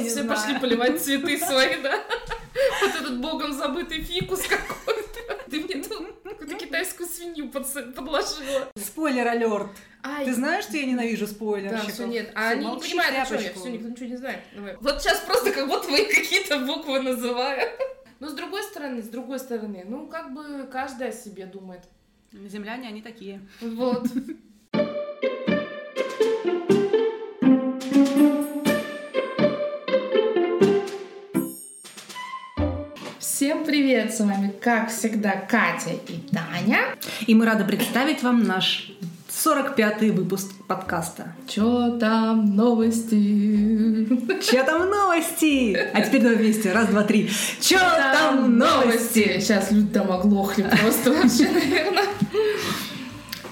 Сейчас все знаю. пошли поливать цветы свои, да? Вот этот богом забытый фикус какой-то. Ты мне тут какую-то китайскую свинью подложила. Спойлер алерт. Ай, Ты знаешь, что я ненавижу Да, спойлерщиков? все нет. А они не понимают, о чем я. Все, никто ничего не знает. Давай. Вот сейчас просто как будто вы какие-то буквы называю. Но с другой стороны, с другой стороны, ну как бы каждый о себе думает. Земляне, они такие. Вот. Привет! С вами, как всегда, Катя и Таня. И мы рады представить вам наш 45-й выпуск подкаста. Чё там новости? Че там новости? А теперь давай вместе. Раз, два, три. Че там новости? Сейчас люди там оглохли просто вообще, наверное.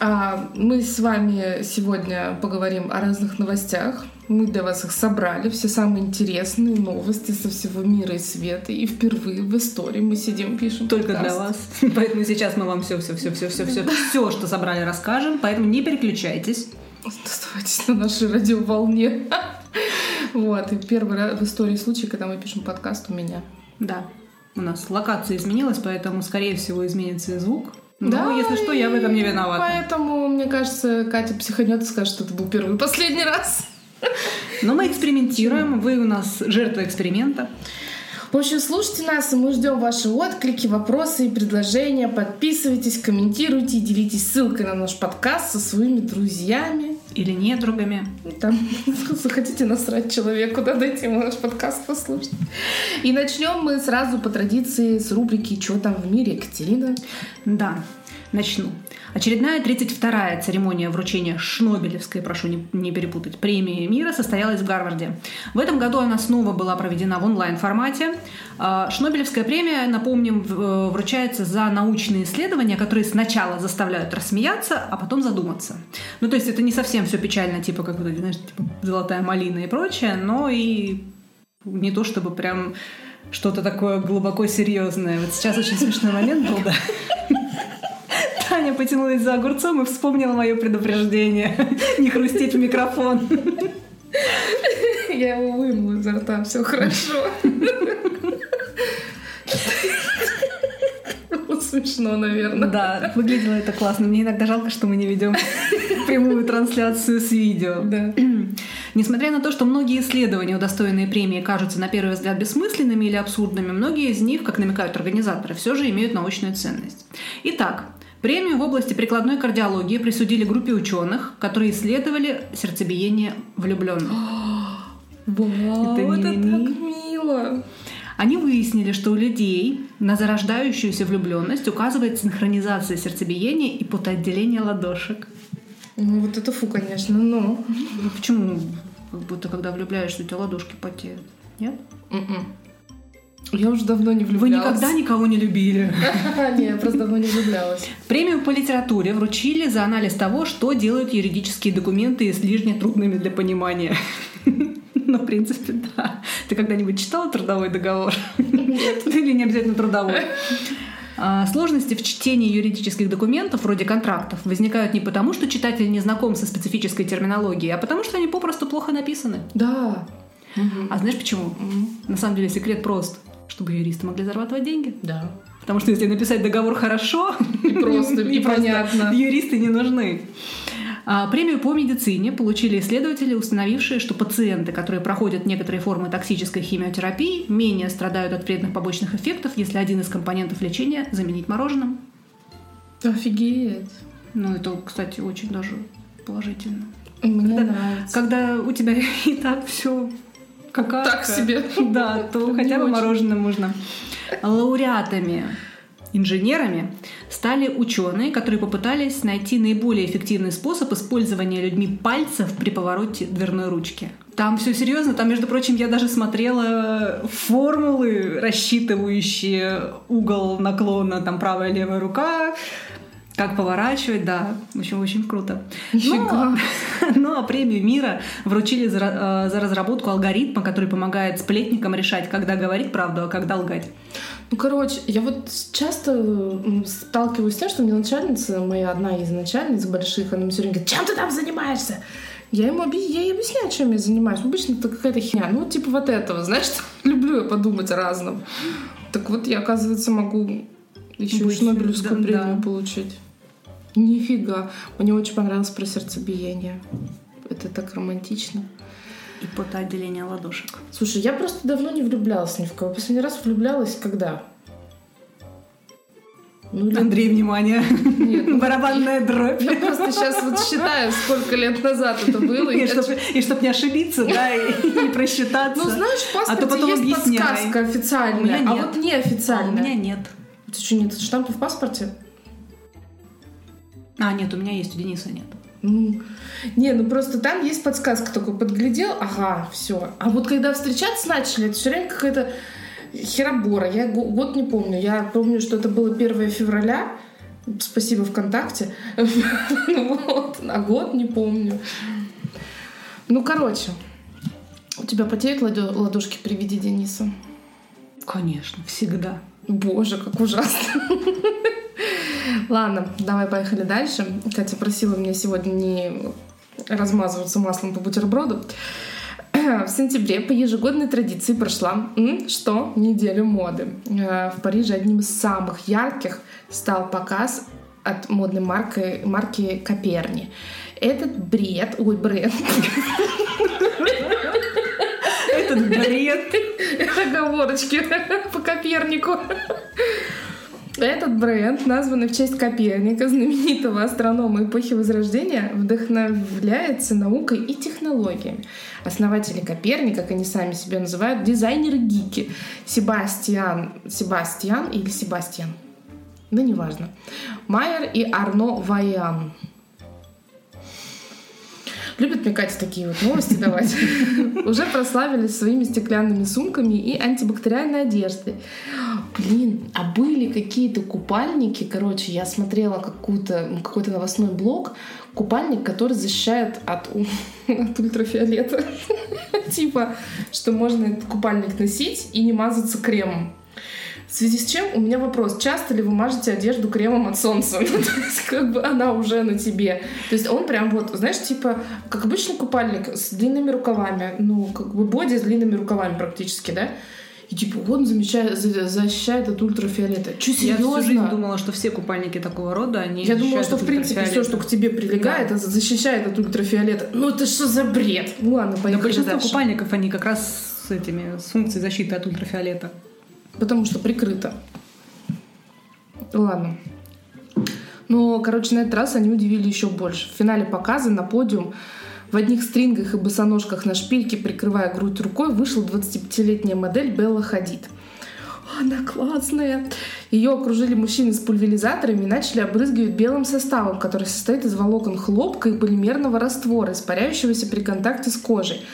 А, мы с вами сегодня поговорим о разных новостях. Мы для вас их собрали, все самые интересные новости со всего мира и света. И впервые в истории мы сидим, пишем Только подкаст. для вас. Поэтому сейчас мы вам все, все, все, все, все, все, все, что собрали, расскажем. Поэтому не переключайтесь. Оставайтесь на нашей радиоволне. Вот, и первый раз в истории случай, когда мы пишем подкаст у меня. Да. У нас локация изменилась, поэтому, скорее всего, изменится и звук. Но, Да, если что, я в этом не виновата. Поэтому, мне кажется, Катя психанет и скажет, что это был первый и последний раз. Но мы экспериментируем. Вы у нас жертва эксперимента. В общем, слушайте нас, и мы ждем ваши отклики, вопросы и предложения. Подписывайтесь, комментируйте и делитесь ссылкой на наш подкаст со своими друзьями. Или недругами. Там захотите насрать человеку, да, дайте ему наш подкаст послушать. И начнем мы сразу по традиции с рубрики «Чё там в мире?» Екатерина. Да, начну. Очередная 32-я церемония вручения Шнобелевской, прошу не, не перепутать, премии мира состоялась в Гарварде. В этом году она снова была проведена в онлайн-формате. А, Шнобелевская премия, напомним, э, вручается за научные исследования, которые сначала заставляют рассмеяться, а потом задуматься. Ну, то есть это не совсем все печально, типа как вот, знаешь, типа золотая малина и прочее, но и не то чтобы прям что-то такое глубоко серьезное. Вот сейчас очень смешной момент был, да. Таня потянулась за огурцом и вспомнила мое предупреждение. Не хрустеть в микрофон. Я его вымыла изо рта, все хорошо. Смешно, наверное. Да, выглядело это классно. Мне иногда жалко, что мы не ведем прямую трансляцию с видео. Да. Несмотря на то, что многие исследования, удостоенные премии, кажутся на первый взгляд бессмысленными или абсурдными, многие из них, как намекают организаторы, все же имеют научную ценность. Итак, премию в области прикладной кардиологии присудили группе ученых, которые исследовали сердцебиение влюбленных. Вау, Это это так мило. Они выяснили, что у людей на зарождающуюся влюбленность указывает синхронизация сердцебиения и потоотделение ладошек. Ну, вот это фу, конечно, но... Ну, почему? Как будто когда влюбляешься, у тебя ладошки потеют. Нет? М-м. Я уже давно не Вы влюблялась. никогда никого не любили. Не, я просто давно не влюблялась. Премию по литературе вручили за анализ того, что делают юридические документы излишне трудными для понимания. Ну, в принципе, да. Ты когда-нибудь читала трудовой договор? Нет. Или не обязательно трудовой? А, Сложности в чтении юридических документов, вроде контрактов, возникают не потому, что читатель не знаком со специфической терминологией, а потому, что они попросту плохо написаны. Да. А знаешь почему? М, На самом деле секрет прост. Чтобы юристы могли зарабатывать деньги. Да. Потому что если написать договор хорошо, И просто, и понятно. юристы не нужны. А, Премию по медицине получили исследователи, установившие, что пациенты, которые проходят некоторые формы токсической химиотерапии, менее страдают от вредных побочных эффектов, если один из компонентов лечения заменить мороженым. Офигеть. Ну, это, кстати, очень даже положительно. Мне Когда- нравится. Когда у тебя и так все какая Так себе. Да, то хотя бы мороженое можно. Лауреатами инженерами стали ученые, которые попытались найти наиболее эффективный способ использования людьми пальцев при повороте дверной ручки. Там все серьезно, там, между прочим, я даже смотрела формулы, рассчитывающие угол наклона, там правая левая рука, как поворачивать, да, в общем, очень круто. Нифига. Ну а премию мира вручили за, э, за разработку алгоритма, который помогает сплетникам решать, когда говорить правду, а когда лгать. Ну, короче, я вот часто сталкиваюсь с тем, что мне начальница, моя одна из начальниц больших, она мне все время говорит, чем ты там занимаешься? Я ему объ... я ей объясняю, чем я занимаюсь. Обычно это какая-то херня. Ну, типа вот этого, знаешь, люблю я подумать о разном. Так вот, я, оказывается, могу еще Быть, и Нобелевскую да, премию да. получить. Нифига. Мне очень понравилось про сердцебиение. Это так романтично. И потоотделение ладошек. Слушай, я просто давно не влюблялась ни в кого. Последний раз влюблялась когда? Ну, лет- Андрей, внимание. Нет, ну, Барабанная дробь. Я просто сейчас вот считаю, сколько лет назад это было. и И я чтобы чтоб не ошибиться, да, и не просчитаться. Ну, знаешь, в А то паспорте потом есть объясняй. подсказка официальная, а нет. вот А неофициальная. у меня нет. Ты что, нет штампа в паспорте? А, нет, у меня есть, у Дениса нет. Ну, не, ну просто там есть подсказка, такой подглядел, ага, все. А вот когда встречаться начали, это все время какая-то херобора. Я го- год не помню. Я помню, что это было 1 февраля. Спасибо ВКонтакте. Вот. А год не помню. Ну, короче. У тебя потеют ладо- ладошки при виде Дениса? Конечно, всегда. Боже, как ужасно. Ладно, давай поехали дальше. Катя просила меня сегодня не размазываться маслом по бутерброду. В сентябре по ежегодной традиции прошла что? Неделя моды. Э, В Париже одним из самых ярких стал показ от модной марки, марки Коперни. Этот бред, ой, бренд, Этот бред. Оговорочки по Копернику. Этот бренд, названный в честь Коперника, знаменитого астронома эпохи Возрождения, вдохновляется наукой и технологиями. Основатели Коперника, как они сами себя называют, дизайнеры-гики. Себастьян, Себастьян или Себастьян? Да неважно. Майер и Арно Ваян. Любит мне Катя такие вот новости давать. Уже прославились своими стеклянными сумками и антибактериальной одеждой. Блин, а были какие-то купальники, короче, я смотрела какую-то, какой-то новостной блог, купальник, который защищает от, от ультрафиолета. Типа, что можно этот купальник носить и не мазаться кремом. В связи с чем у меня вопрос, часто ли вы мажете одежду кремом от солнца? Ну, то есть, как бы она уже на тебе. То есть он прям вот, знаешь, типа, как обычный купальник с длинными рукавами, ну, как бы боди с длинными рукавами практически, да? И типа он замечает, за- защищает от ультрафиолета. Че, Я всю жизнь серьезно? думала, что все купальники такого рода, они Я думала, что в принципе все, что к тебе прилегает, это защищает от ультрафиолета. Ну это что за бред? Ну ладно, Да поехали большинство дальше. купальников, они как раз с этими, с функцией защиты от ультрафиолета. Потому что прикрыто. Ладно. Но, короче, на этот раз они удивили еще больше. В финале показа на подиум в одних стрингах и босоножках на шпильке, прикрывая грудь рукой, вышла 25-летняя модель Белла Хадид. Она классная. Ее окружили мужчины с пульверизаторами и начали обрызгивать белым составом, который состоит из волокон хлопка и полимерного раствора, испаряющегося при контакте с кожей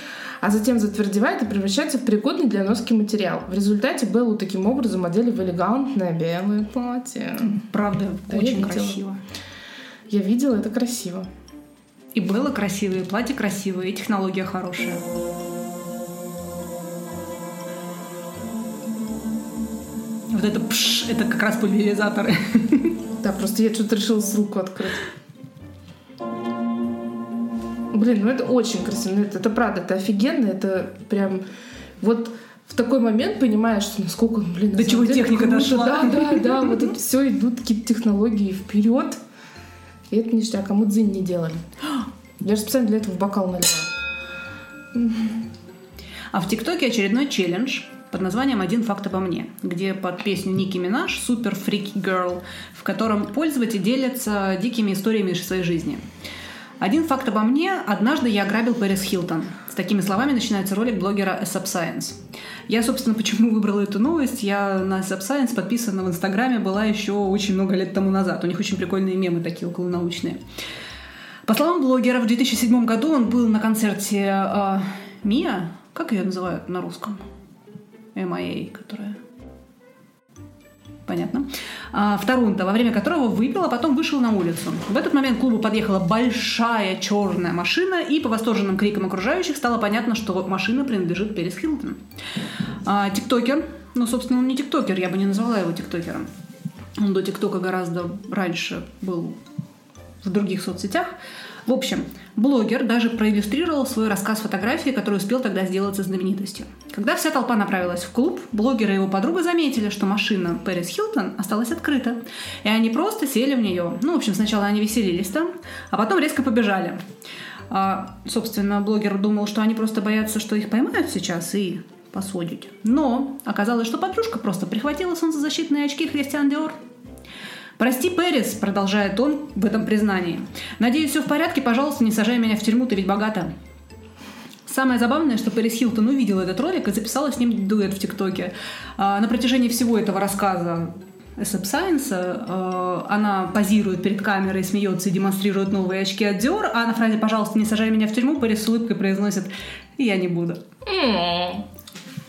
а затем затвердевает и превращается в пригодный для носки материал. В результате Беллу таким образом одели в элегантное белое платье. Правда, Да, очень красиво. Я видела, это красиво. И было красивое, и платье красивое, и технология хорошая. Вот это пш, это как раз пульверизаторы. Да, просто я что-то решила с руку открыть. Блин, ну это очень красиво. Ну, это, это правда, это офигенно. Это прям вот в такой момент понимаешь, что насколько, блин, До чего деле техника круто. дошла. Да, да, да. Вот это все идут какие-то технологии вперед. И это ништяк, а мы дзынь не делали. Я же специально для этого в бокал налила. А в ТикТоке очередной челлендж под названием «Один факт обо мне», где под песню Ники Минаж «Супер Freaky Girl», в котором пользователи делятся дикими историями из своей жизни. Один факт обо мне. Однажды я ограбил Пэрис Хилтон. С такими словами начинается ролик блогера ASAP Science. Я, собственно, почему выбрала эту новость? Я на ASAP Science подписана в Инстаграме была еще очень много лет тому назад. У них очень прикольные мемы такие околонаучные. По словам блогера, в 2007 году он был на концерте э, Мия, как ее называют на русском? MIA, которая... Понятно. А, в Торонто, во время которого выпил, а потом вышел на улицу. В этот момент к клубу подъехала большая черная машина, и по восторженным крикам окружающих стало понятно, что машина принадлежит Перес Хилтон. А, тиктокер, ну, собственно, он не тиктокер, я бы не назвала его тиктокером. Он до тиктока гораздо раньше был в других соцсетях. В общем, блогер даже проиллюстрировал свой рассказ фотографии, который успел тогда сделаться знаменитостью. Когда вся толпа направилась в клуб, блогер и его подруга заметили, что машина Пэрис Хилтон осталась открыта. И они просто сели в нее. Ну, в общем, сначала они веселились там, а потом резко побежали. А, собственно, блогер думал, что они просто боятся, что их поймают сейчас и посудить. Но оказалось, что подружка просто прихватила солнцезащитные очки Христиан Диор «Прости, Пэрис», — продолжает он в этом признании. «Надеюсь, все в порядке, пожалуйста, не сажай меня в тюрьму, ты ведь богата». Самое забавное, что Пэрис Хилтон увидела этот ролик и записала с ним дуэт в ТикТоке. А, на протяжении всего этого рассказа SF Science э, она позирует перед камерой, смеется и демонстрирует новые очки от Dior, а на фразе «пожалуйста, не сажай меня в тюрьму» Пэрис с улыбкой произносит «я не буду».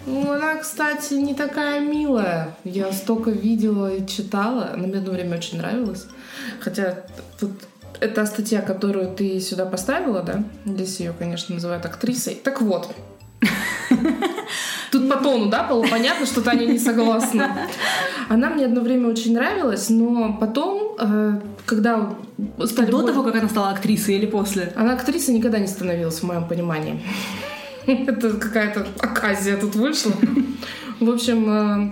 Ну, она, кстати, не такая милая. Я столько видела и читала. Она мне одно время очень нравилась. Хотя вот эта статья, которую ты сюда поставила, да? Здесь ее, конечно, называют актрисой. Так вот. Тут по тону, да, было понятно, что Таня не согласна. Она мне одно время очень нравилась, но потом, э, когда стали... До того, как она стала актрисой или после? Она актрисой никогда не становилась, в моем понимании. Это какая-то оказия тут вышла. В общем, э,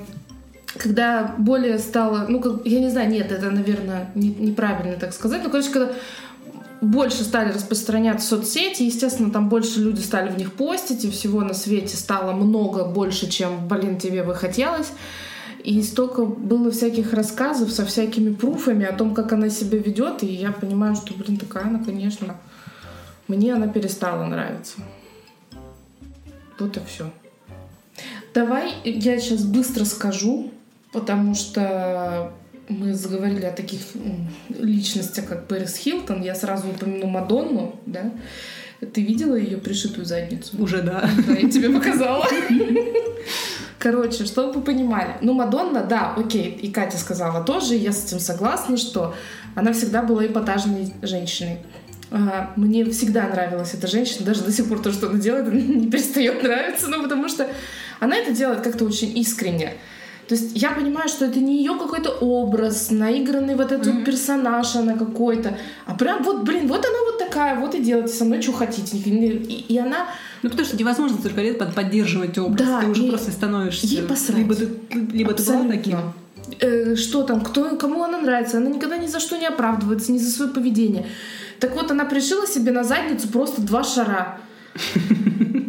когда более стало, ну, как, я не знаю, нет, это, наверное, не, неправильно так сказать, но, короче, когда больше стали распространяться соцсети, естественно, там больше люди стали в них постить, и всего на свете стало много больше, чем, блин, тебе бы хотелось. И столько было всяких рассказов со всякими пруфами о том, как она себя ведет, и я понимаю, что, блин, такая она, конечно, мне она перестала нравиться. Вот и все. Давай я сейчас быстро скажу, потому что мы заговорили о таких личностях, как Пэрис Хилтон. Я сразу упомяну Мадонну, да? Ты видела ее пришитую задницу? Уже да. Да, я тебе показала. Короче, чтобы вы понимали. Ну, Мадонна, да, окей, и Катя сказала тоже, я с этим согласна, что она всегда была эпатажной женщиной. Мне всегда нравилась эта женщина, даже до сих пор то, что она делает, не перестает нравиться, ну, потому что она это делает как-то очень искренне. То есть я понимаю, что это не ее какой-то образ, наигранный вот этот mm-hmm. персонаж она какой-то, а прям вот, блин, вот она вот такая, вот и делайте со мной, что хотите. И, и она... Ну, потому что невозможно столько лет поддерживать образ, да, ты уже просто становишься... Ей посрать. Либо ты, либо ты была таким. Э, что там, кто, кому она нравится, она никогда ни за что не оправдывается, ни за свое поведение. Так вот, она пришила себе на задницу просто два шара.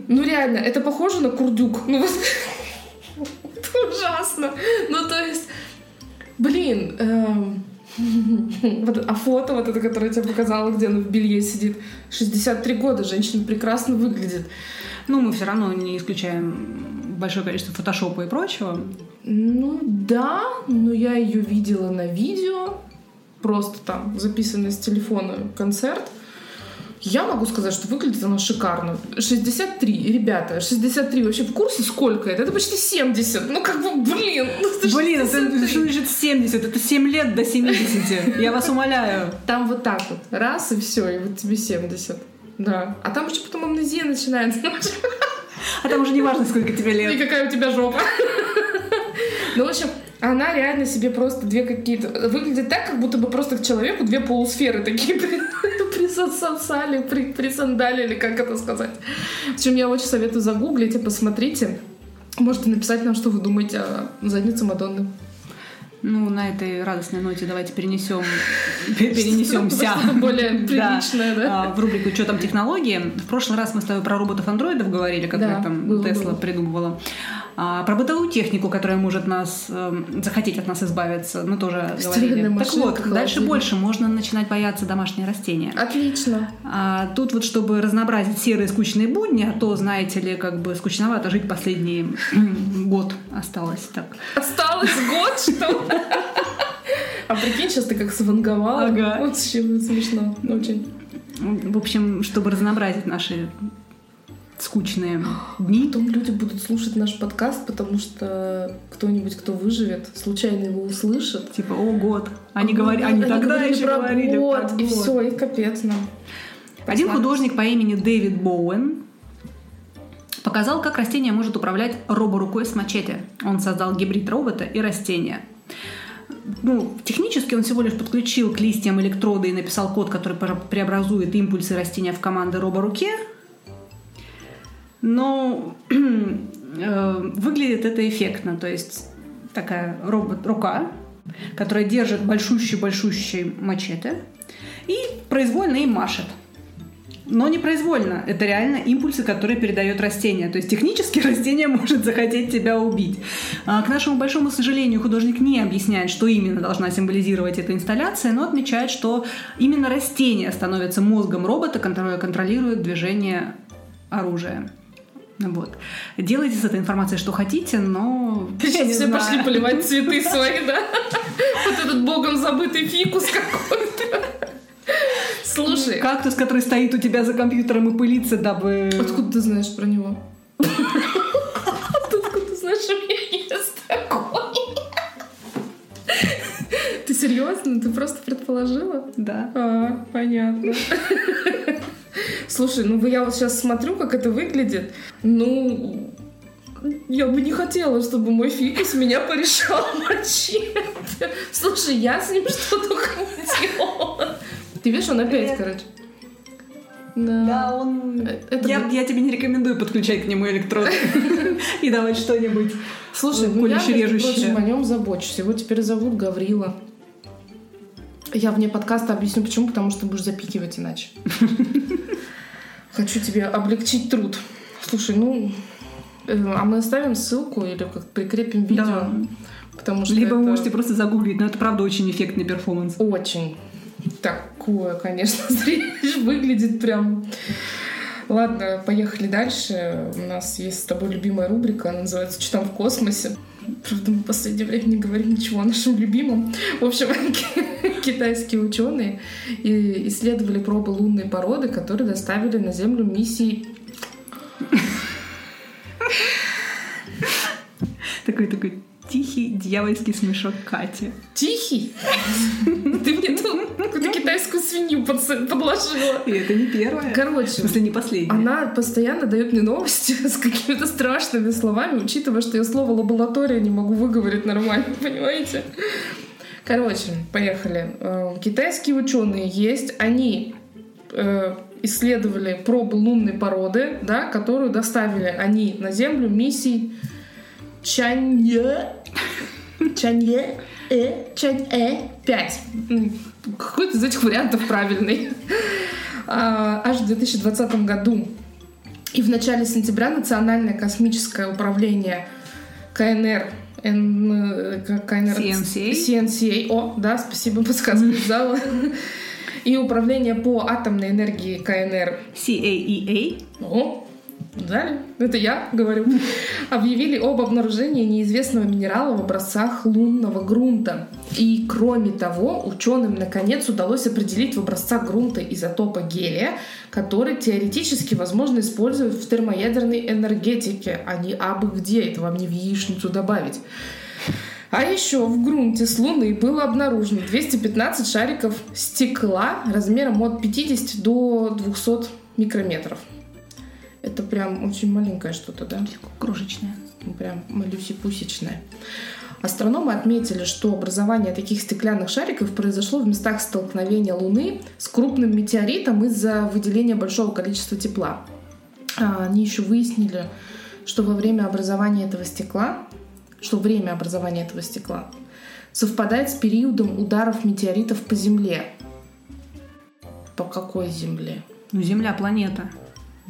Ну реально, это похоже на курдюк. Ну вот, это ужасно. Ну то есть, блин, эм, вот, а фото вот это, которое я тебе показала, где она в белье сидит, 63 года, женщина прекрасно выглядит. Ну, мы все равно не исключаем большое количество фотошопа и прочего. Ну да, но я ее видела на видео, просто там записанный с телефона концерт. Я могу сказать, что выглядит она шикарно. 63, ребята, 63 вообще в курсе сколько это? Это почти 70. Ну как бы, блин. Ну, блин, это что значит 70? Это 7 лет до 70. Я вас умоляю. Там вот так вот. Раз и все, и вот тебе 70. Да. А там еще потом амнезия начинается. А там уже не важно, сколько тебе лет. И какая у тебя жопа. Ну, в общем, она реально себе просто две какие-то... Выглядит так, как будто бы просто к человеку две полусферы такие присосали, при, присандалили, как это сказать. В общем, я очень советую загуглить и посмотрите. Можете написать нам, что вы думаете о заднице Мадонны. Ну, на этой радостной ноте давайте перенесем, перенесемся. более приличное, да? А, в рубрику «Что там технологии?». В прошлый раз мы с тобой про роботов-андроидов говорили, которые там Тесла придумывала. А, про бытовую технику, которая может нас э, захотеть от нас избавиться, мы тоже говорили. Так вот, дальше больше можно начинать бояться домашние растения. Отлично. А, тут вот, чтобы разнообразить серые скучные будни, а то, знаете ли, как бы скучновато жить последний год осталось так. Осталось год, что? А прикинь, сейчас ты как сванговала. Ага. Вот смешно очень. В общем, чтобы разнообразить наши скучные дни. Потом люди будут слушать наш подкаст, потому что кто-нибудь, кто выживет, случайно его услышит. Типа, о, год. Они, а, говори, они, они тогда еще про говорили год, про год. И все, и капец нам. Один художник по имени Дэвид Боуэн показал, как растение может управлять роборукой с мачете. Он создал гибрид робота и растения. ну, технически он всего лишь подключил к листьям электроды и написал код, который преобразует импульсы растения в команды роборуке. Но э, выглядит это эффектно. То есть такая робот-рука, которая держит большущий-большущий мачете и произвольно им машет но не произвольно. Это реально импульсы, которые передает растение. То есть технически растение может захотеть тебя убить. А, к нашему большому сожалению, художник не объясняет, что именно должна символизировать эта инсталляция, но отмечает, что именно растение становится мозгом робота, который контролирует движение оружия. Вот. Делайте с этой информацией что хотите, но... Сейчас все знаю. пошли поливать цветы свои, да? Вот этот богом забытый фикус какой-то. Слушай. Кактус, который стоит у тебя за компьютером и пылится, дабы... Откуда ты знаешь про него? Откуда ты знаешь, что у меня есть такой? Ты серьезно? Ты просто предположила? Да. А, понятно. Слушай, ну я вот сейчас смотрю, как это выглядит. Ну, я бы не хотела, чтобы мой фикус меня порешал мочить. Слушай, я с ним что-то хотела. Ты видишь, он опять, короче. Да, да он... Э, это... Я, я тебе не рекомендую подключать к нему электроды и давать что-нибудь Слушай, ну я, между прочим, о нем забочусь. Его теперь зовут Гаврила. Я вне подкаста объясню, почему. Потому что будешь запикивать иначе. Хочу тебе облегчить труд. Слушай, ну... Э, а мы оставим ссылку или как прикрепим видео? Да. Потому что Либо это... вы можете просто загуглить, но это правда очень эффектный перформанс. Очень такое, конечно, зрелище выглядит прям... Ладно, поехали дальше. У нас есть с тобой любимая рубрика, она называется «Что там в космосе?». Правда, мы в последнее время не говорим ничего о нашем любимом. В общем, китайские ученые исследовали пробы лунной породы, которые доставили на Землю миссии такой такой тихий дьявольский смешок Кати. Тихий? Ты мне тут какую-то китайскую свинью подложила. И это не первая. Короче. В смысле, не последняя. Она постоянно дает мне новости с какими-то страшными словами, учитывая, что я слово лаборатория не могу выговорить нормально, понимаете? Короче, поехали. Э, китайские ученые есть, они э, исследовали пробы лунной породы, да, которую доставили они на Землю миссией Чанье Чанье Э Чаньэ 5. Какой-то из этих вариантов правильный. А, аж в 2020 году. И в начале сентября Национальное космическое управление КНР Н, КНР CNCA. CNCA. О, да, спасибо, подсказка зала. И управление по атомной энергии КНР CAEA. О, да, это я говорю. Объявили об обнаружении неизвестного минерала в образцах лунного грунта. И кроме того, ученым наконец удалось определить в образцах грунта изотопа гелия, который теоретически возможно использовать в термоядерной энергетике, а не абы где. Это вам не в яичницу добавить. А еще в грунте с Луны было обнаружено 215 шариков стекла размером от 50 до 200 микрометров. Это прям очень маленькое что-то, да? Крошечное. Ну, прям малюсипусечное. Астрономы отметили, что образование таких стеклянных шариков произошло в местах столкновения Луны с крупным метеоритом из-за выделения большого количества тепла. А, они еще выяснили, что во время образования этого стекла, что время образования этого стекла совпадает с периодом ударов метеоритов по Земле. По какой Земле? Ну, Земля планета.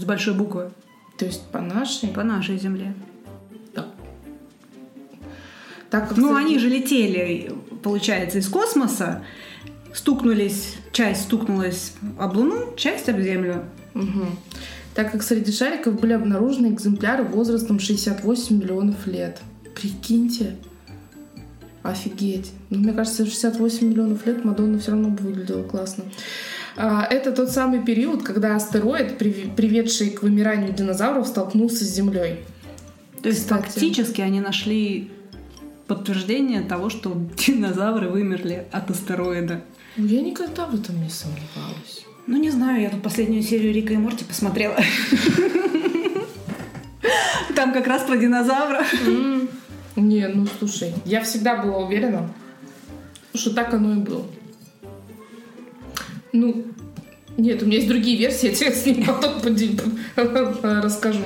С большой буквы. То есть по нашей? По нашей земле. Да. Так как ну, они же летели, получается, из космоса, стукнулись, часть стукнулась об Луну, часть об Землю. Угу. Так как среди шариков были обнаружены экземпляры возрастом 68 миллионов лет. Прикиньте. Офигеть. Ну, мне кажется, 68 миллионов лет Мадонна все равно бы выглядела классно. А, это тот самый период, когда астероид, приведший к вымиранию динозавров, столкнулся с Землей. То есть Кстати. фактически они нашли подтверждение того, что динозавры вымерли от астероида. Ну, я никогда в этом не сомневалась. Ну, не знаю, я тут последнюю серию Рика и Морти посмотрела. Там как раз про динозавра. Не, ну слушай, я всегда была уверена, что так оно и было. Ну, нет, у меня есть другие версии, я тебе с ним потом расскажу.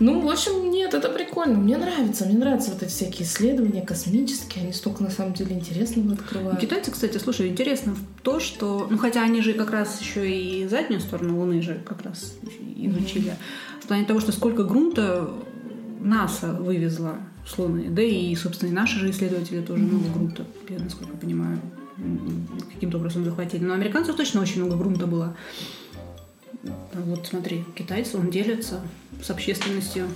Ну, в общем, нет, это прикольно. Мне нравится, мне нравятся вот эти всякие исследования космические, они столько на самом деле интересного открывают. Китайцы, кстати, слушай, интересно то, что, ну хотя они же как раз еще и заднюю сторону Луны же как раз изучили, mm-hmm. в плане того, что сколько грунта НАСА вывезла с Луны, да и, собственно, и наши же исследователи тоже много грунта, я насколько понимаю, каким-то образом захватили. Но американцев точно очень много грунта было. Вот смотри, китайцы, он делится с общественностью.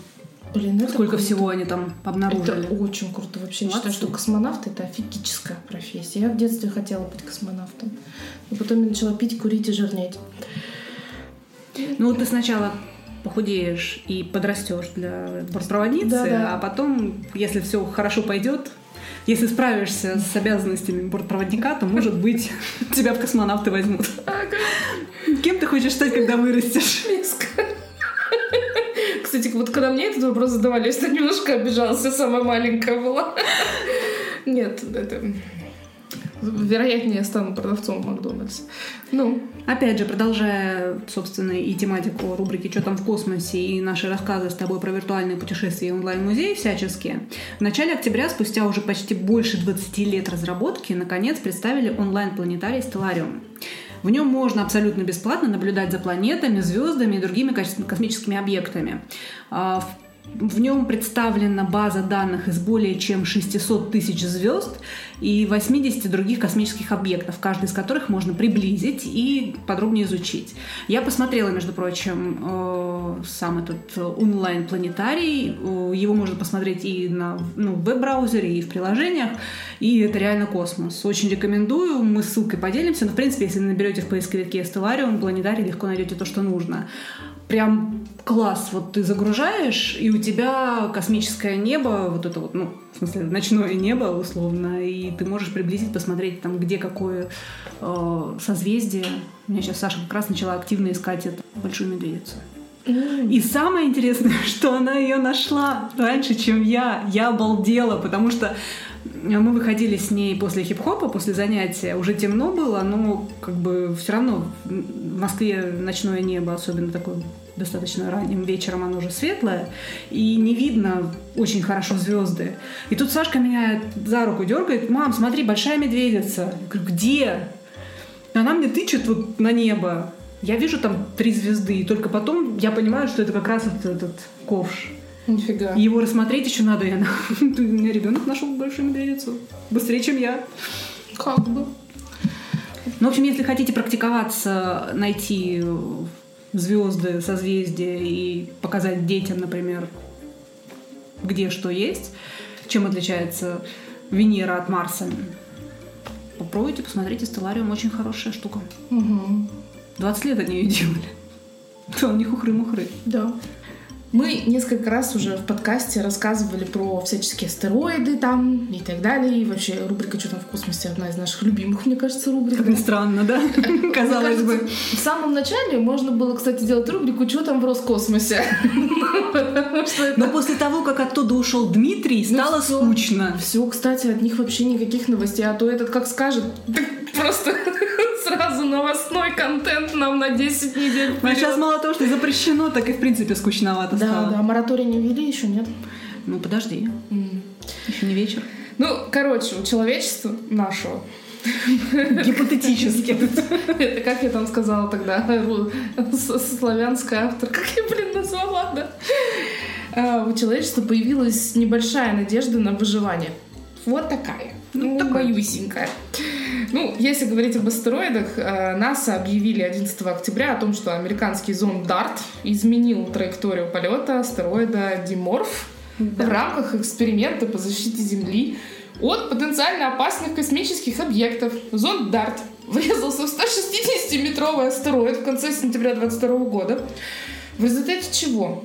Блин, это Сколько круто. всего они там обнаружили. Это очень круто. Вообще Молодцы. считаю, что космонавт это офигическая профессия. Я в детстве хотела быть космонавтом. Но потом я начала пить, курить и жирнеть. Ну, вот ты сначала похудеешь и подрастешь для бортпроводницы, да, да. а потом, если все хорошо пойдет, если справишься с обязанностями бортпроводника, то, может быть, тебя в космонавты возьмут. Кем ты хочешь стать, когда вырастешь? Миска. Кстати, вот когда мне этот вопрос задавали, я немножко обижался, самая маленькая была. Нет, это вероятнее я стану продавцом в Макдональдсе. Ну. Опять же, продолжая, собственно, и тематику рубрики «Что там в космосе» и наши рассказы с тобой про виртуальные путешествия и онлайн-музеи всяческие, в начале октября, спустя уже почти больше 20 лет разработки, наконец представили онлайн-планетарий «Стеллариум». В нем можно абсолютно бесплатно наблюдать за планетами, звездами и другими космическими объектами. А, в в нем представлена база данных из более чем 600 тысяч звезд и 80 других космических объектов, каждый из которых можно приблизить и подробнее изучить. Я посмотрела, между прочим, э, сам этот онлайн-планетарий. Э, его можно посмотреть и на ну, веб-браузере, и в приложениях. И это реально космос. Очень рекомендую. Мы ссылкой поделимся. Но, в принципе, если наберете в поисковике Stellarium, планетарий, легко найдете то, что нужно прям класс. Вот ты загружаешь, и у тебя космическое небо, вот это вот, ну, в смысле, ночное небо, условно, и ты можешь приблизить, посмотреть, там, где какое э, созвездие. У меня сейчас Саша как раз начала активно искать эту большую медведицу. И самое интересное, что она ее нашла раньше, чем я. Я обалдела, потому что мы выходили с ней после хип-хопа, после занятия. Уже темно было, но как бы все равно в Москве ночное небо, особенно такое достаточно ранним вечером, оно уже светлое, и не видно очень хорошо звезды. И тут Сашка меня за руку дергает, мам, смотри, большая медведица. Я говорю, где? Она мне тычет вот на небо. Я вижу там три звезды, и только потом я понимаю, что это как раз вот этот ковш. Нифига. Его рассмотреть еще надо. Я... У меня ребенок нашел большую медведицу. Быстрее, чем я. Как бы. Ну, в общем, если хотите практиковаться, найти звезды, созвездия и показать детям, например, где что есть, чем отличается Венера от Марса, попробуйте, посмотрите, Стеллариум очень хорошая штука. Угу. 20 лет они ее делали. То у них ухры-мухры. Да. Мы несколько раз уже в подкасте рассказывали про всяческие астероиды там и так далее. И вообще рубрика «Что там в космосе» одна из наших любимых, мне кажется, рубрик. Как ни странно, да? Казалось бы. В самом начале можно было, кстати, делать рубрику «Что там в Роскосмосе?» Но после того, как оттуда ушел Дмитрий, ну стало скучно. Все, кстати, от них вообще никаких новостей. А то этот как скажет, просто новостной контент нам на 10 недель вперед. А сейчас мало того, что запрещено, так и в принципе скучновато да, стало. Да, да, мораторий не ввели, еще нет. Ну, подожди. Mm. Еще не вечер. Ну, короче, у человечества нашего Гипотетически. Это как я там сказала тогда? Славянская автор. Как я, блин, назвала, да? А, у человечества появилась небольшая надежда на выживание. Вот такая. Ну, ну боюсенькая. Ну, если говорить об астероидах, э, НАСА объявили 11 октября о том, что американский зонд DART изменил траекторию полета астероида Диморф да. в рамках эксперимента по защите Земли от потенциально опасных космических объектов. Зонд DART врезался в 160-метровый астероид в конце сентября 2022 года. В результате чего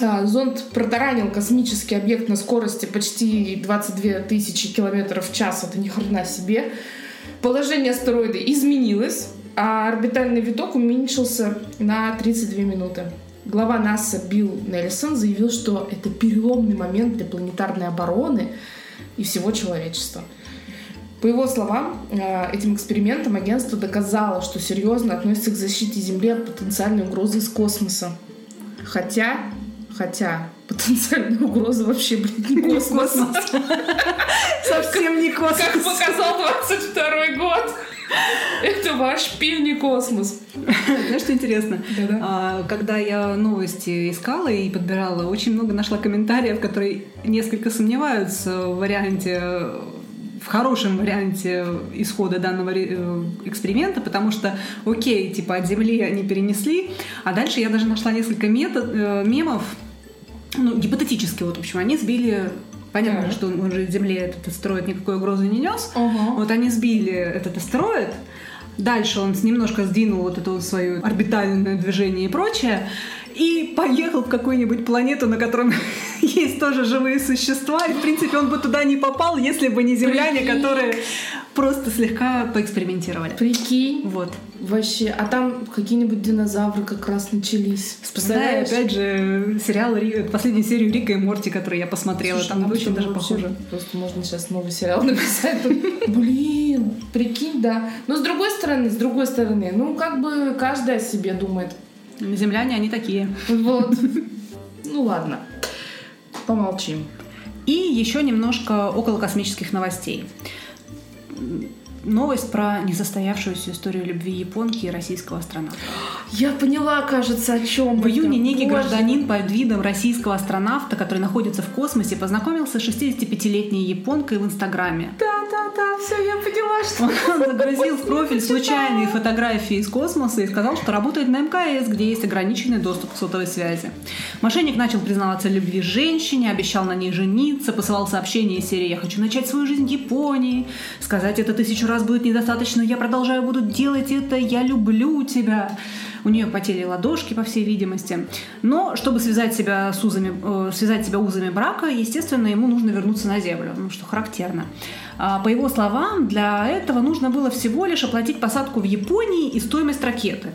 а, зонд протаранил космический объект на скорости почти 22 тысячи километров в час. Это ни хрена себе. Положение астероида изменилось, а орбитальный виток уменьшился на 32 минуты. Глава НАСА Билл Нельсон заявил, что это переломный момент для планетарной обороны и всего человечества. По его словам, э, этим экспериментом агентство доказало, что серьезно относится к защите Земли от потенциальной угрозы из космоса. Хотя, хотя, потенциальная угроза вообще, блин, не космос. Совсем не Как космос. показал 22 год. Это ваш пи не космос. Знаешь, что интересно? Да-да. А, Когда я новости искала и подбирала, очень много нашла комментариев, которые несколько сомневаются в варианте в хорошем варианте исхода данного э, эксперимента, потому что, окей, типа от Земли они перенесли, а дальше я даже нашла несколько метод, э, мемов, ну, гипотетически, вот, в общем, они сбили, понятно, Так. что он же Земле этот астероид никакой угрозы не нес, Ага. вот они сбили этот астероид, дальше он немножко сдвинул вот это вот свое орбитальное движение и прочее, и поехал в какую-нибудь планету, на котором есть тоже живые существа, и, в принципе, он бы туда не попал, если бы не земляне, Прикинь. которые просто слегка поэкспериментировали. Прикинь. Вот. Вообще, а там какие-нибудь динозавры как раз начались. Вспоминаю, опять же, сериал, Ри- последнюю серию Рика и Морти, который я посмотрела, Слушай, там ну очень даже похоже. Просто можно сейчас новый сериал написать. Блин, прикинь, да. Но с другой стороны, с другой стороны, ну как бы каждый о себе думает. Земляне, они такие. Вот. Ну ладно. Помолчим. И еще немножко около космических новостей. Новость про несостоявшуюся историю любви японки и российского астронавта. Я поняла, кажется, о чем. В июне некий гражданин под видом российского астронавта, который находится в космосе, познакомился с 65-летней японкой в Инстаграме. Да, все, я поняла, что. Он загрузил в профиль случайные фотографии из космоса и сказал, что работает на МКС, где есть ограниченный доступ к сотовой связи. Мошенник начал признаваться в любви женщине, обещал на ней жениться, посылал сообщения из серии «Я хочу начать свою жизнь в Японии», сказать это тысячу раз будет недостаточно, я продолжаю буду делать это, я люблю тебя. У нее потели ладошки, по всей видимости. Но чтобы связать себя, с узами, э, связать себя узами брака, естественно, ему нужно вернуться на Землю, ну, что характерно. А, По его словам, для этого нужно было всего лишь оплатить посадку в Японии и стоимость ракеты.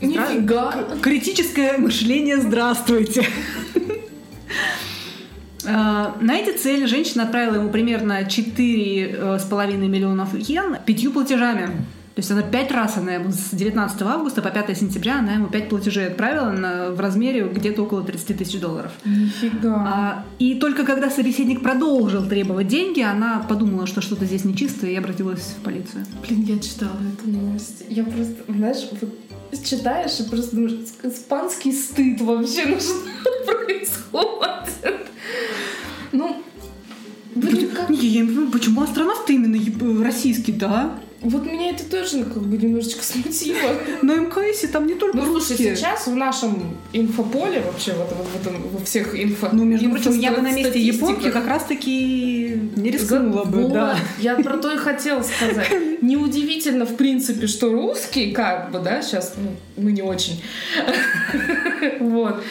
Нифига. Критическое мышление «Здравствуйте». А, На эти цели женщина отправила ему примерно 4,5 миллионов йен пятью платежами. То есть она пять раз, она ему с 19 августа по 5 сентября, она ему пять платежей отправила на- в размере где-то около 30 тысяч долларов. Нифига. А, и только когда собеседник продолжил требовать деньги, она подумала, что что-то здесь нечисто, и обратилась в полицию. Блин, я читала эту новость. Я просто, знаешь, вот читаешь и просто думаешь, испанский стыд вообще, ну что происходит? Ну, блин, как... Не, я не понимаю, почему астронавт именно российский, да? Вот меня это тоже как бы немножечко смутило. На МКСе там не только Ну, слушай, русские. сейчас в нашем инфополе вообще, вот, вот в этом, во всех инфо... Ну, между прочим, я бы на месте японки как раз-таки не рискнула бы, Вот, да. Я про то и хотела сказать. Неудивительно, в принципе, что русские, как бы, да, сейчас ну, мы не очень. Вот.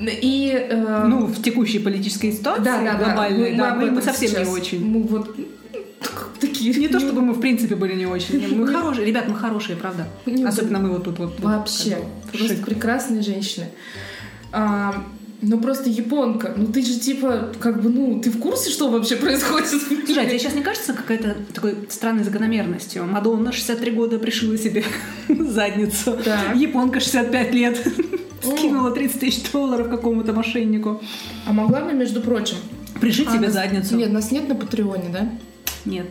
И... э, Ну, в текущей политической ситуации да, да, глобальной, да, мы, совсем не очень. Мы вот ну, такие... Не то, чтобы мы в принципе были не очень. Мы хорошие, ребят, мы хорошие, правда. Особенно мы вот тут вот. Вообще, просто прекрасные женщины. А, ну просто японка. Ну ты же типа, как бы, ну, ты в курсе, что вообще происходит? Слушай, а тебе сейчас не кажется какая-то такой странной закономерностью? Мадонна 63 года пришила себе задницу. Так. Японка 65 лет. Скинула 30 тысяч долларов какому-то мошеннику. А могла бы, между прочим... Пришить а, себе нас- задницу. Нет, нас нет на Патреоне, да? Нет.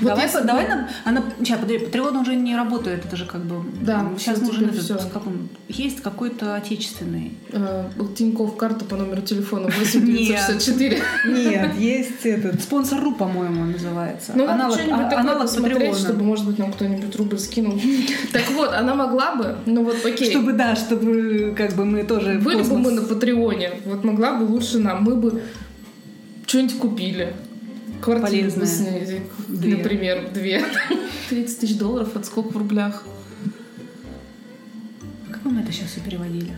Вот давай, если давай нам. Она. Сейчас, подожди, Патреон уже не работает, это же как бы. Да, сейчас нужен этот, как он, есть какой-то отечественный. Э, Тинькофф карта по номеру телефона 8964. Нет, есть этот. Спонсор.ру, по-моему, называется. Ну, аналог, что-нибудь а- такое посмотреть, чтобы, может быть, нам кто-нибудь рубль скинул. Так вот, она могла бы, ну вот окей. Чтобы, да, чтобы как бы мы тоже Были бы мы на Патреоне, вот могла бы лучше нам, мы бы что-нибудь купили. Квартиру Полезное. сняли, Две. например, две. 30 тысяч долларов, от сколько в рублях? Как бы мы это сейчас все переводили?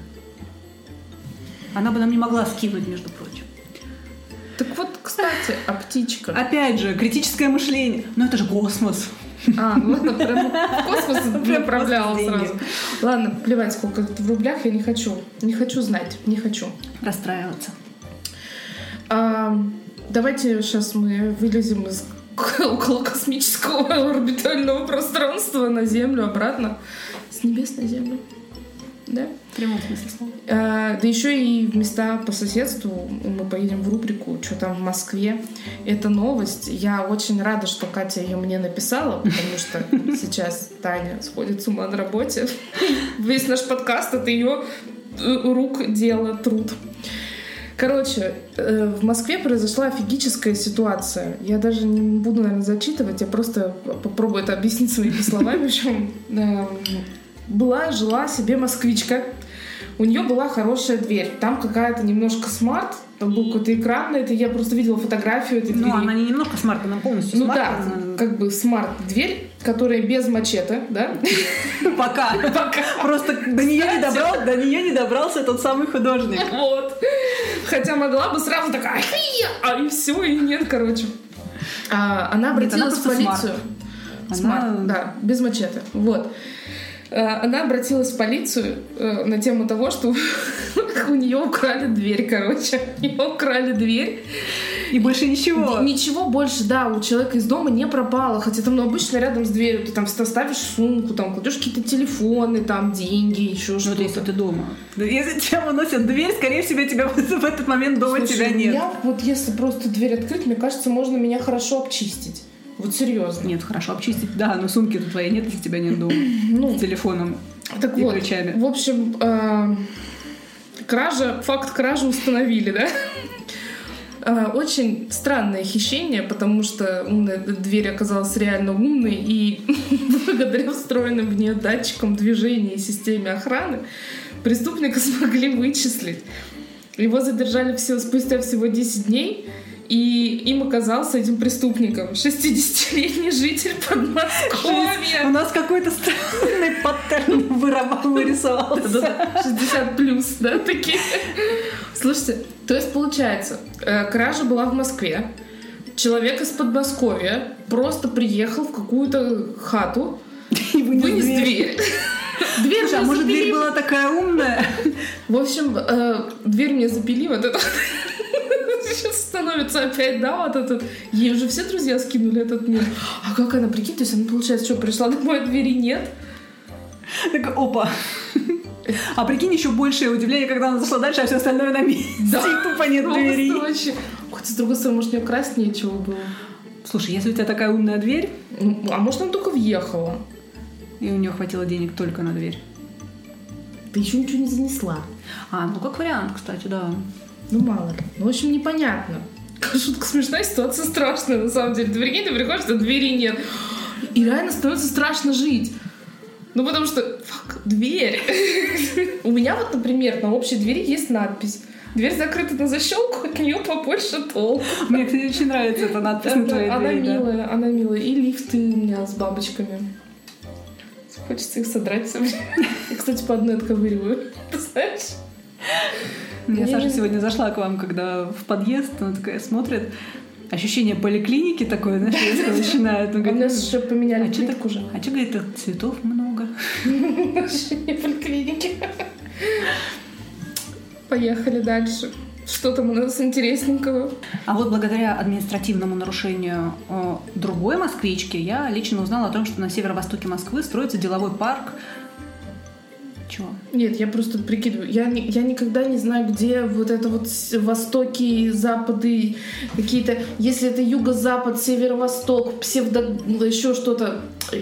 Она бы нам не могла скинуть, между прочим. Так вот, кстати, а птичка? Опять же, критическое мышление. Но это же космос. А, ну ладно, прям в космос направляла сразу. Ладно, плевать, сколько это в рублях, я не хочу. Не хочу знать, не хочу. Расстраиваться. А, давайте сейчас мы вылезем из около космического орбитального пространства на Землю, обратно. С небес на Землю. Да? Прямом смысле слова. А, да еще и в места по соседству мы поедем в рубрику «Что там в Москве?». Это новость. Я очень рада, что Катя ее мне написала, потому что сейчас Таня сходит с ума на работе. Весь наш подкаст — это ее рук, дело, труд. Короче, э, в Москве произошла офигическая ситуация. Я даже не буду, наверное, зачитывать, я просто попробую это объяснить своими словами. В общем, эм, была, жила себе москвичка. У нее была хорошая дверь. Там какая-то немножко smart, там был какой-то экран на это. Я просто видела фотографию этой двери. Ну, она не немножко смарт, она полностью Ну smart. да, она- как бы smart-дверь, которая без мачете, да? Пока. Просто до нее не добрал, до нее не добрался тот самый художник. Вот. Хотя могла бы сразу такая, а и все, и нет, короче. А, она Нет, она обратилась в полицию. Она- Смарт, да, без мачете. Вот. А, Она обратилась в полицию э, на тему того, что у нее украли дверь, короче. У нее украли дверь. И больше ничего. Ничего больше, да, у человека из дома не пропало. Хотя там, ну, обычно рядом с дверью ты там ставишь сумку, там кладешь какие-то телефоны, там деньги, еще Ну, что-то. это если ты дома. Да Если тебя выносят дверь, скорее всего, тебя в этот момент дома Слушай, тебя нет. меня вот если просто дверь открыть, мне кажется, можно меня хорошо обчистить. Вот серьезно. Нет, хорошо, обчистить. Да, но сумки-то твоей нет, если тебя нет дома. Ну, С телефоном. так и вот. ключами. В общем, э, кража, факт кражи установили, да? Э, Очень странное хищение, потому что умная дверь оказалась реально умной, и благодаря встроенным в нее датчикам движения и системе охраны преступника смогли вычислить. Его задержали все, спустя всего 10 дней, и им оказался этим преступником 60-летний житель У Подмосковья. нас какой-то странный паттерн вырисовался. 60 плюс, да, такие. Слушайте, то есть получается, э, кража была в Москве, человек из Подмосковья просто приехал в какую-то хату, И вынес дверь. дверь. Слушай, а может дверь была такая умная? В общем, э, дверь мне запили вот это. Становится опять, да, вот этот. Ей уже все друзья скинули этот мир. А как она, прикинь, то есть она, получается, что, пришла домой, а двери нет? Так, опа. А прикинь, еще большее удивление, когда она зашла дальше, а все остальное на месте. Да. И тупо нет Просто двери. вообще. Хотя, с другой стороны, может, у нее красть нечего было. Слушай, если у тебя такая умная дверь, Ну, А может, она только въехала? и у нее хватило денег только на дверь. Ты еще ничего не занесла. А, ну как вариант, кстати, да. Ну, мало ли. Ну, в общем, непонятно. Шутка смешная, ситуация страшная, на самом деле. Ты прикинь, ты приходишь, а двери нет. И реально становится страшно жить. Ну, потому что, фак, дверь. У меня вот, например, на общей двери есть надпись. Дверь закрыта на защелку, от нее побольше толку. Мне, кстати, очень нравится эта надпись на твоей Она двери. да. милая, она милая. И лифты у меня с бабочками. Хочется их содрать все время. Я, кстати, по одной отковыриваю. Ты знаешь? Я Не- Саша сегодня зашла к вам, когда в подъезд, она такая смотрит, ощущение поликлиники такое, знаешь, резко начинает. Он у нас еще поменяли а что плитку уже. а чё, говорит, цветов много? Не поликлиники. Поехали дальше. Что там у нас интересненького? А вот благодаря административному нарушению э, другой москвички я лично узнала о том, что на северо-востоке Москвы строится деловой парк. Чего? Нет, я просто прикидываю. Я, я никогда не знаю, где вот это вот востоки, запады, какие-то... Если это юго-запад, северо-восток, псевдо... еще что-то.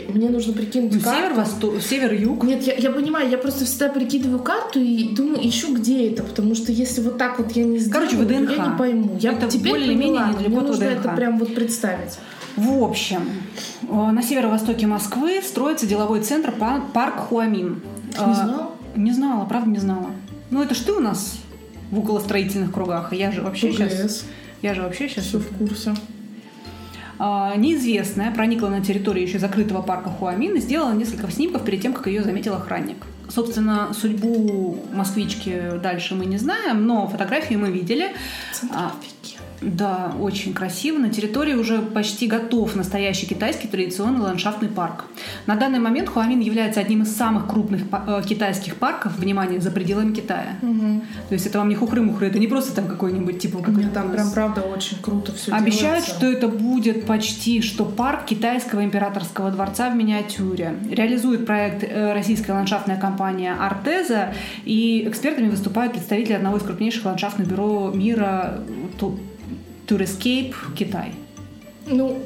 Мне нужно прикинуть Ну, карту. север-восток, север-юг. Нет, я, я понимаю, я просто всегда прикидываю карту и думаю, ищу, где это, потому что если вот так вот я не сделаю, Короче, ВДНХ. я не пойму. Я Это теперь более-менее недалеко мне нужно ВДНХ. это прям вот представить. В общем, э, на северо-востоке Москвы строится деловой центр па- парк Хуамин. Не Э, знала? Не знала, правда не знала. Ну это ж ты у нас в околостроительных кругах, а я же вообще сейчас... ПГС. Я же вообще сейчас... Все в курсе. А, неизвестная проникла на территорию еще закрытого парка Хуамин и сделала несколько снимков перед тем, как ее заметил охранник. Собственно, судьбу москвички дальше мы не знаем, но фотографии мы видели. Центр А. Да, очень красиво. На территории уже почти готов настоящий китайский традиционный ландшафтный парк. На данный момент Хуамин является одним из самых крупных э, китайских парков, внимание, за пределами Китая. Угу. То есть это вам не хухры-мухры, это не просто там какой-нибудь типа... Как Нет, там прям правда очень круто все Обещают, делается. что это будет почти что парк китайского императорского дворца в миниатюре. Реализует проект э, российская ландшафтная компания «Артеза», и экспертами выступают представители одного из крупнейших ландшафтных бюро мира Ту- Tourescape Китай. Ну,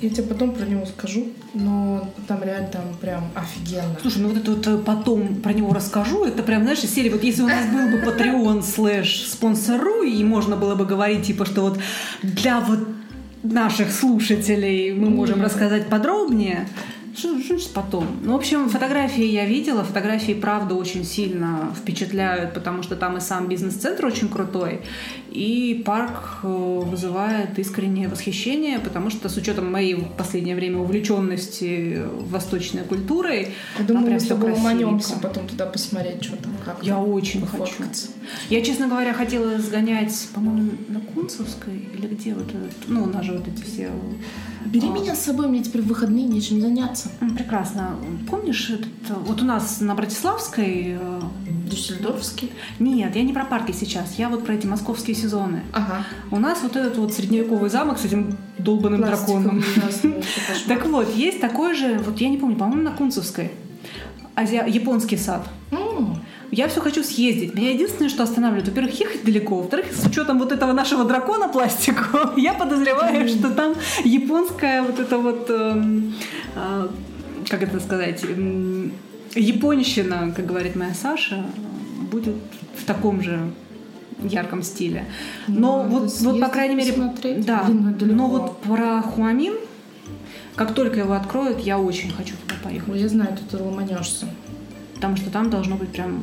я тебе потом про него скажу, но там реально там прям офигенно. Слушай, ну вот это вот э, потом про него расскажу. Это прям, знаешь, из серии, вот если у нас был бы Patreon слэш спонсору, и можно было бы говорить, типа, что вот для вот наших слушателей мы можем рассказать подробнее. Потом? Ну, в общем, фотографии я видела. Фотографии, правда, очень сильно впечатляют, потому что там и сам бизнес-центр очень крутой, и парк э, вызывает искреннее восхищение, потому что с учетом моей в последнее время увлеченности восточной культурой, Я думаю, прям мы с всё тобой красивенько. потом туда посмотреть, что там, как Я там, очень хочу. Я, честно говоря, хотела сгонять, по-моему, на Кунцевской или где вот ну, у нас же вот эти все... Бери меня с собой, мне теперь в выходные нечем заняться. Прекрасно. Помнишь, этот, э, вот у нас на Братиславской... э, Дюссельдорфский. Нет, я не про парки сейчас, я вот про эти московские сезоны. Ага. У нас вот этот вот средневековый замок с этим долбанным драконом. Пластиковый. Так вот, есть такой же, вот я не помню, по-моему, на Кунцевской. Азия... Японский сад. Я все хочу съездить. Меня единственное, что останавливает, во-первых, ехать далеко, во-вторых, с учетом вот этого нашего дракона пластикового, я подозреваю, что там японская вот эта вот, эм, а, как это сказать, эм, японщина, как говорит моя Саша, будет в таком же ярком стиле. Но Ну, вот, по крайней мере, да, Блин, ну но вот про Хуамин, как только его откроют, я очень хочу туда поехать. Ой, я знаю, ты ломанешься. Потому что там должно быть прям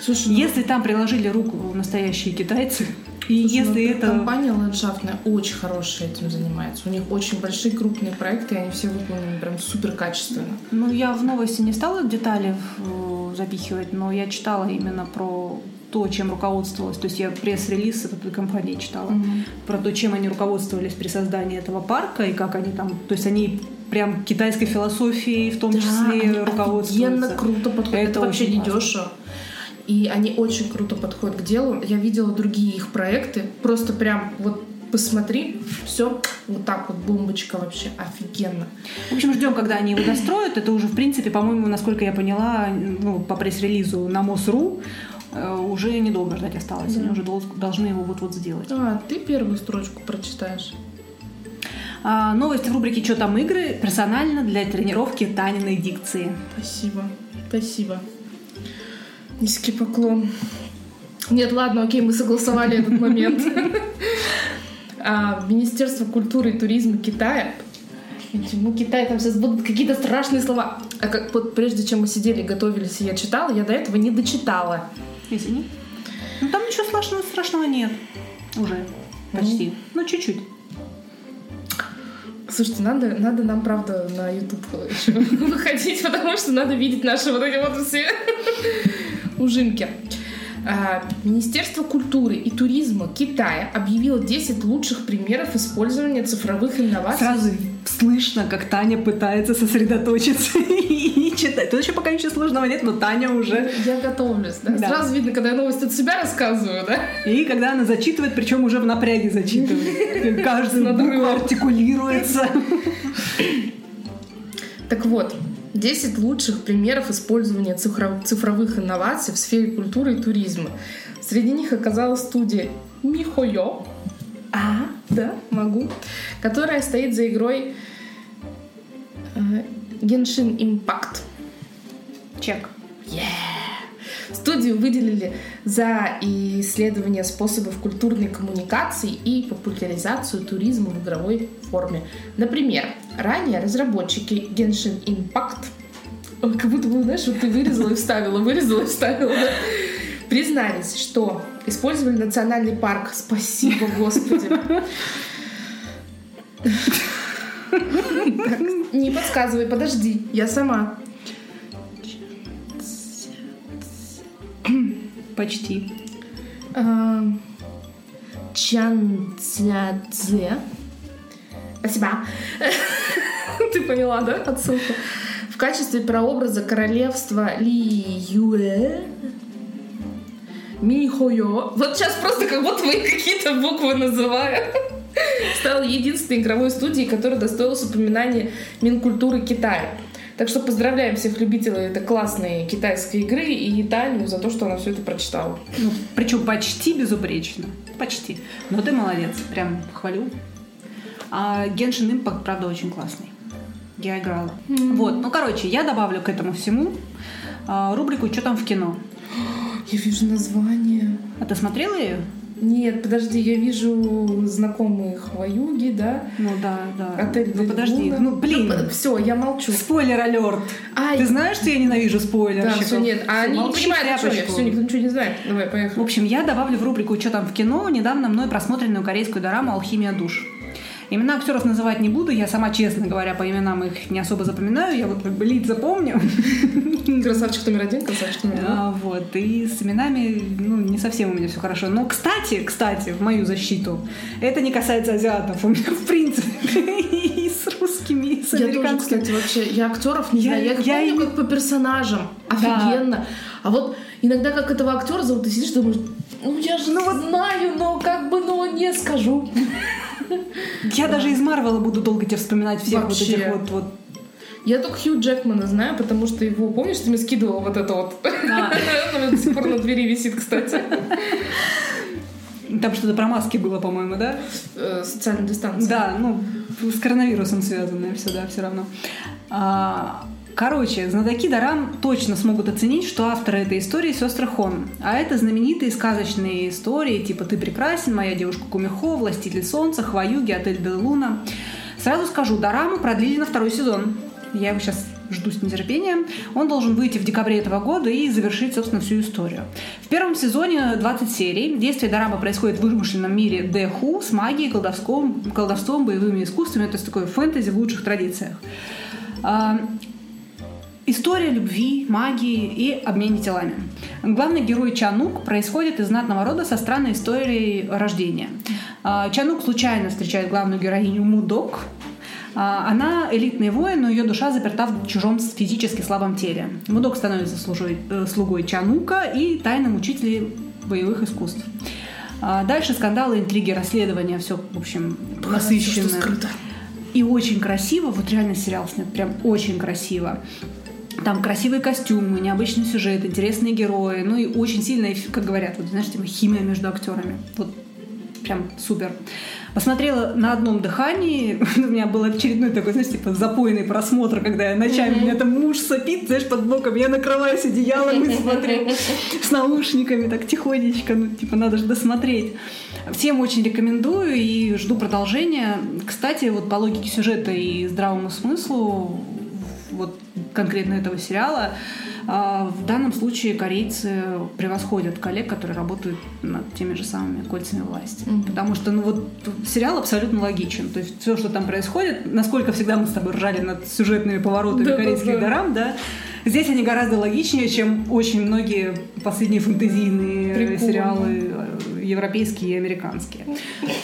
Слушай, ну, если там приложили руку настоящие китайцы, и слушай, ну, если это... Компания ландшафтная очень хорошая этим занимается. У них очень большие крупные проекты, и они все выполнены прям супер качественно. Ну, я в новости не стала детали э, запихивать, но я читала именно про то, чем руководствовалась. То есть я пресс-релиз этой компании читала. Про то, чем они руководствовались при создании этого парка, и как они там... То есть они прям китайской философией в том числе они офигенно руководствуются. круто подходят. Это, Это вообще не дешево. И они очень круто подходят к делу. Я видела другие их проекты. Просто прям вот посмотри, все вот так вот, бомбочка вообще офигенно. В общем, ждем, когда они его достроят. Это уже, в принципе, по-моему, насколько я поняла, ну, по пресс-релизу на МОСРУ э, уже недолго ждать осталось. Они Да. уже дол- должны его вот-вот сделать. А, ты первую строчку прочитаешь. А, новости в рубрике «Что там игры?» персонально для тренировки Таниной дикции. Спасибо, спасибо. Низкий поклон. Нет, ладно, окей, мы согласовали этот момент. А, Министерство культуры и туризма Китая Почему Китай там сейчас будут какие-то страшные слова? А как вот прежде чем мы сидели, готовились, и я читала, я до этого не дочитала. Извини. Ну, там ничего страшного, страшного нет. Уже. Почти. Ну, чуть-чуть. Слушайте, надо, надо нам, правда, на YouTube еще выходить, потому что надо видеть наши вот эти вот все ужимки. А, Министерство культуры и туризма Китая объявило 10 лучших примеров использования цифровых инноваций. Сразу слышно, как Таня пытается сосредоточиться и читать. Тут еще пока ничего сложного нет, но Таня уже... Я готовлюсь, да? Да. Сразу видно, когда я новость от себя рассказываю, да? И когда она зачитывает, причем уже в напряге зачитывает. Букву надрывом. артикулируется. Так вот, 10 лучших примеров использования цифро- цифровых инноваций в сфере культуры и туризма. Среди них оказалась студия Михойо. А, да, могу. Которая стоит за игрой э, Genshin Impact. Чек. Студию выделили за исследование способов культурной коммуникации и популяризацию туризма в игровой форме. Например, ранее разработчики Genshin Impact как будто бы, знаешь, вот ты вырезала и вставила, вырезала и вставила, да? признались, что использовали национальный парк. Спасибо, Господи. Не подсказывай, подожди, я сама. Почти. А, Чан Цзядзе. Спасибо. Ты поняла, да, отсылку? В качестве прообраза королевства Ли Юэ Михойо. Вот сейчас просто как будто вы какие-то буквы называю. Стал единственной игровой студией, которая достоилась упоминания Минкультуры Китая. Так что поздравляем всех любителей этой классной китайской игры и Таню за то, что она все это прочитала. Ну, причем почти безупречно. Почти. Но ты молодец. Прям хвалю. А Genshin Impact, правда, очень классный. Я играла. Mm-hmm. Вот. Ну, короче, я добавлю к этому всему а, рубрику «Что там в кино?». Я вижу название. А ты смотрела ее? Нет, подожди, я вижу знакомые хвоюги, да? Ну да, да. Отель Ну подожди, Луна. ну блин. Ну, все, я молчу. Спойлер алерт. Ай. Ты знаешь, что я ненавижу спойлерщиков? Да, все, нет. А они не понимают, о чем я. Все, никто ничего не знает. Давай, В поехали. общем, я добавлю в рубрику «Что там в кино» недавно мной просмотренную корейскую дораму «Алхимия душ». Имена актеров называть не буду, я сама, честно говоря, по именам их не особо запоминаю, я вот как бы лица помню. Красавчик номер один, красавчик номер два. А, Вот, и с именами, ну, не совсем у меня все хорошо. Но, кстати, кстати, в мою защиту, это не касается азиатов. У меня, в принципе, и с русскими, и с Я тоже, американскими. кстати, вообще, я актеров не знаю. Я их помню как по персонажам. Офигенно. А вот иногда как этого актера зовут, ты сидишь, думаешь, ну я же знаю, но как бы, ну не скажу. Я даже из Марвела буду долго тебе вспоминать всех вот Вообще. этих вот, вот Я только Хью Джекмана знаю, потому что его, помнишь, ты мне скидывала вот это вот? А. Оно до сих пор на двери висит, кстати. Там что-то про маски было, по-моему, да? Э, Социальная дистанция. Да, ну, с коронавирусом связанное все, да, все равно. А, Короче, знатоки Дарам точно смогут оценить, что авторы этой истории сестры Хон. А это знаменитые сказочные истории, типа «Ты прекрасен», «Моя девушка Кумихо», «Властитель солнца», «Хваюги», «Отель Де Луна». Сразу скажу, Дораму продлили на второй сезон. Я его сейчас жду с нетерпением. Он должен выйти в декабре этого года и завершить, собственно, всю историю. В первом сезоне 20 серий. Действие Дорамы происходит в вымышленном мире Дэху с магией, колдовством, колдовством, боевыми искусствами. То есть такое фэнтези в лучших традициях. История любви, магии и обмене телами. Главный герой Чанук происходит из знатного рода со странной историей рождения. А, Чанук случайно встречает главную героиню Мудок. А, Она элитный воин, но ее душа заперта в чужом физически слабом теле. Мудок становится служой- э, слугой Чанука и тайным учителем боевых искусств. А, Дальше скандалы, интриги, расследования, все, в общем, насыщенно. И очень красиво, вот реально сериал снят прям очень красиво. Там красивые костюмы, необычный сюжет, интересные герои, ну и очень сильная, как говорят, вот знаешь, типа химия между актерами. Вот прям супер. Посмотрела на одном дыхании. У меня был очередной такой, знаешь, типа запойный просмотр, когда я ночами, у меня там муж сопит, знаешь, под боком, я накрываюсь одеялом и смотрю с наушниками, так тихонечко, ну, типа, надо же досмотреть. Всем очень рекомендую и жду продолжения. Кстати, вот по логике сюжета и здравому смыслу вот конкретно этого сериала, а, в данном случае корейцы превосходят коллег, которые работают над теми же самыми кольцами власти. Потому что ну, вот сериал абсолютно логичен. То есть все, что там происходит, насколько всегда мы с тобой ржали над сюжетными поворотами Да-да-да. корейских дорам, да, здесь они гораздо логичнее, чем очень многие последние фэнтезийные Прикольно. сериалы э, европейские и американские.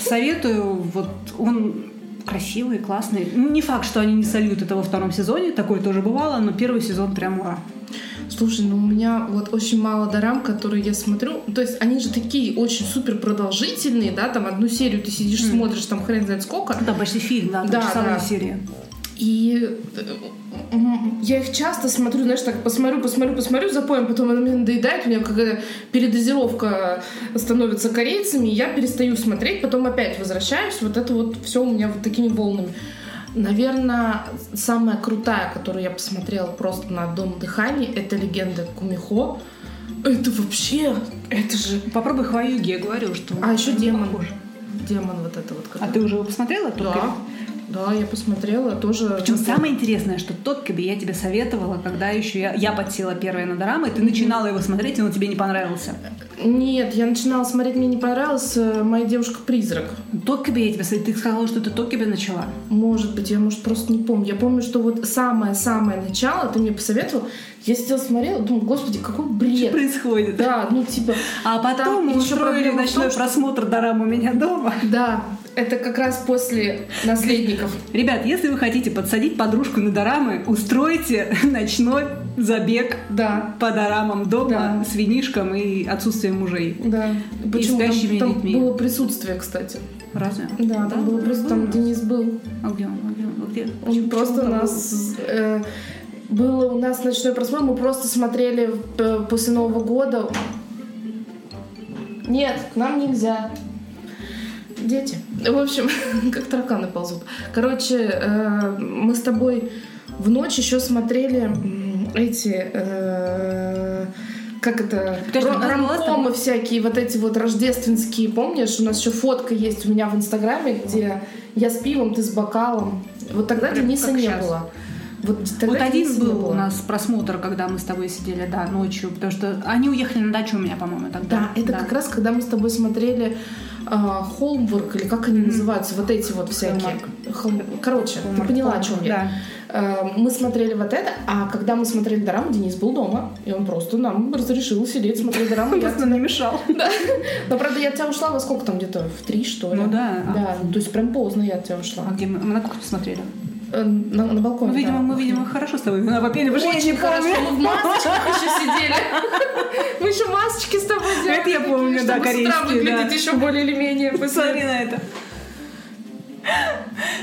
Советую, вот он красивый, классный. Ну, Не факт, что они не сольют это во втором сезоне, такое тоже бывало, но первый сезон прям ура. Слушай, ну у меня вот очень мало дорам, которые я смотрю. То есть они же такие очень супер продолжительные, да, там одну серию ты сидишь, смотришь, там хрен знает сколько. Да, почти фильм, да, Да, да. серия. И э, я их часто смотрю, знаешь, так посмотрю, посмотрю, посмотрю, запоем, потом она мне надоедает, у меня какая передозировка становится корейцами, и я перестаю смотреть, потом опять возвращаюсь, вот это вот все у меня вот такими волнами. Наверное, самая крутая, которую я посмотрела просто на одном дыхании, это легенда Кумихо. Это вообще, это же... Попробуй Хваюги, я говорю, что... А еще демон. похоже. Демон вот это вот. А который- ты уже его посмотрела? Тот Да, да, я посмотрела, тоже... Причем самое интересное, что тот Кэби я тебе советовала, когда еще я, я подсела первая на дорамы, и ты начинала его смотреть, и он тебе не понравился. Нет, я начинала смотреть, мне не понравилась э, «Моя девушка-призрак». Токиби я тебя смотрю, ты сказала, что ты Токиби начала. Может быть, я, может, просто не помню. Я помню, что вот самое-самое начало ты мне посоветовал. Я сидела, смотрела, думаю, господи, какой Что бред. происходит? Да, ну типа... А потом мы устроили ночной том, что- просмотр Дорам у меня дома. Да, это как раз после «Наследников». Ребят, если вы хотите подсадить подружку на дорамы, устройте ночной забег Да, по дорамам дома Да. с винишком и отсутствием мужей. да. Почему? спящими там, там детьми. было присутствие, кстати. Разве? Да, там было присутствие, там Денис был. А где он? А где он? А где? Он Почему- просто почему он нас... э, было у нас ночной просмотр, мы просто смотрели э, после Нового года. Нет, к нам нельзя. Дети. В общем, как тараканы ползут. Короче, э, мы с тобой в ночь еще смотрели эти... э, как это? Ромкомы всякие, вот эти вот рождественские, помнишь? У нас еще фотка есть у меня в Инстаграме, где я с пивом, ты с бокалом. Вот тогда Прям Дениса не щас. было. Вот, Вот один был было. у нас просмотр, когда мы с тобой сидели, да, ночью, потому что они уехали на дачу у меня, по-моему, тогда. Да, это как раз когда мы с тобой смотрели а, Холмворк, или как они называются, вот эти вот всякие. Холм- Короче, ты Холмворк, поняла, о Холмворк, чем я. А, Мы смотрели вот это, а когда мы смотрели дораму, Денис был дома, и он просто нам разрешил сидеть, смотреть дораму. Он просто не мешал. Но, правда, я от тебя ушла во сколько там где-то? В три, что ли? Ну да. Да, то есть прям поздно я от тебя ушла. А где мы? Мы на кухне смотрели. Э, На, на балконе. Ну, видимо, да. мы, видимо, хорошо с тобой не Очень хорошо, мы в масочках еще сидели. Мы еще масочки с тобой делали. Это я помню, да, чтобы с утра корейские, да. выглядеть еще более или менее. Посмотри на это.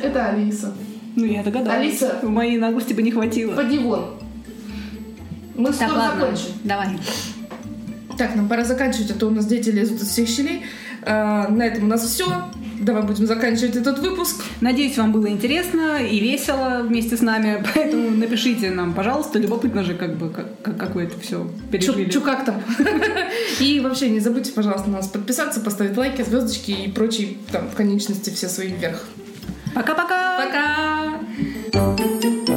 Это Алиса. Ну, я догадалась. Алиса. В моей наглости бы не хватило. Поди вон. Мы Так, скоро ладно, закончим. давай. Так, нам пора заканчивать, а то у нас дети лезут из всех щелей. А, на этом у нас все. Давай будем заканчивать этот выпуск. Надеюсь, вам было интересно и весело вместе с нами, поэтому напишите нам, пожалуйста. Любопытно же, как бы, как, как, как вы это все пережили. Чу, чу как там? И вообще не забудьте, пожалуйста, на нас подписаться, поставить лайки, звездочки и прочие там в конечности все свои вверх. Пока-пока! Пока! Thank you.